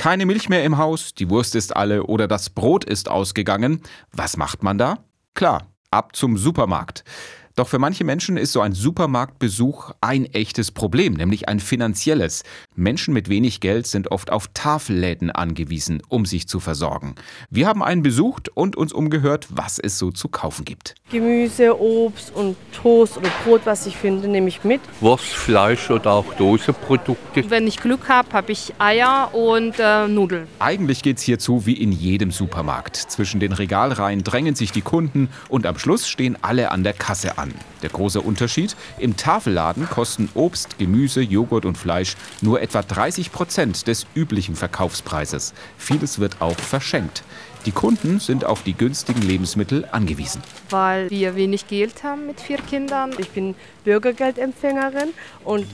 Keine Milch mehr im Haus, die Wurst ist alle oder das Brot ist ausgegangen. Was macht man da? Klar, ab zum Supermarkt. Doch für manche Menschen ist so ein Supermarktbesuch ein echtes Problem, nämlich ein finanzielles. Menschen mit wenig Geld sind oft auf Tafelläden angewiesen, um sich zu versorgen. Wir haben einen besucht und uns umgehört, was es so zu kaufen gibt. Gemüse, Obst und Toast oder Brot, was ich finde, nehme ich mit. Wurst, Fleisch oder auch Doseprodukte. Wenn ich Glück habe, habe ich Eier und äh, Nudeln. Eigentlich geht's hierzu wie in jedem Supermarkt. Zwischen den Regalreihen drängen sich die Kunden und am Schluss stehen alle an der Kasse an. Der große Unterschied, im Tafelladen kosten Obst, Gemüse, Joghurt und Fleisch nur etwa 30 Prozent des üblichen Verkaufspreises. Vieles wird auch verschenkt. Die Kunden sind auf die günstigen Lebensmittel angewiesen. Weil wir wenig Geld haben mit vier Kindern. Ich bin Bürgergeldempfängerin und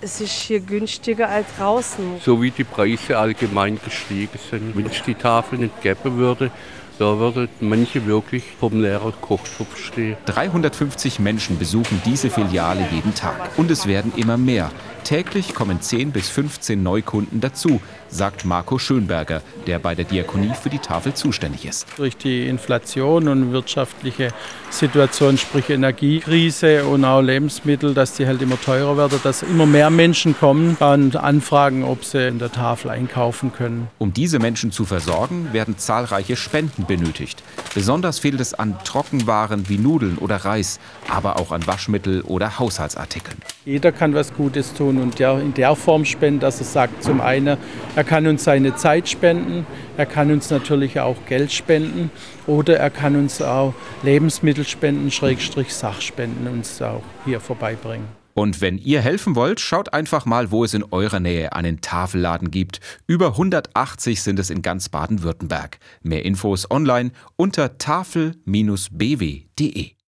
es ist hier günstiger als draußen. So wie die Preise allgemein gestiegen sind. Wenn es die Tafel nicht gäbe würde, da würden manche wirklich vom leeren Kochtopf stehen. 350 Menschen besuchen diese Filiale jeden Tag. Und es werden immer mehr. Täglich kommen 10 bis 15 Neukunden dazu, sagt Marco Schönberger, der bei der Diakonie für die Tafel zuständig ist. Durch die Inflation und wirtschaftliche Situation, sprich Energiekrise und auch Lebensmittel, dass die halt immer teurer werden, dass immer mehr Menschen kommen und anfragen, ob sie in der Tafel einkaufen können. Um diese Menschen zu versorgen, werden zahlreiche Spenden benötigt. Besonders fehlt es an Trockenwaren wie Nudeln oder Reis, aber auch an Waschmittel oder Haushaltsartikeln. Jeder kann was Gutes tun und der in der Form spenden, dass er sagt, zum einen, er kann uns seine Zeit spenden, er kann uns natürlich auch Geld spenden oder er kann uns auch Lebensmittel spenden, Schrägstrich Sachspenden uns auch hier vorbeibringen. Und wenn ihr helfen wollt, schaut einfach mal, wo es in eurer Nähe einen Tafelladen gibt. Über 180 sind es in ganz Baden-Württemberg. Mehr Infos online unter tafel-bw.de.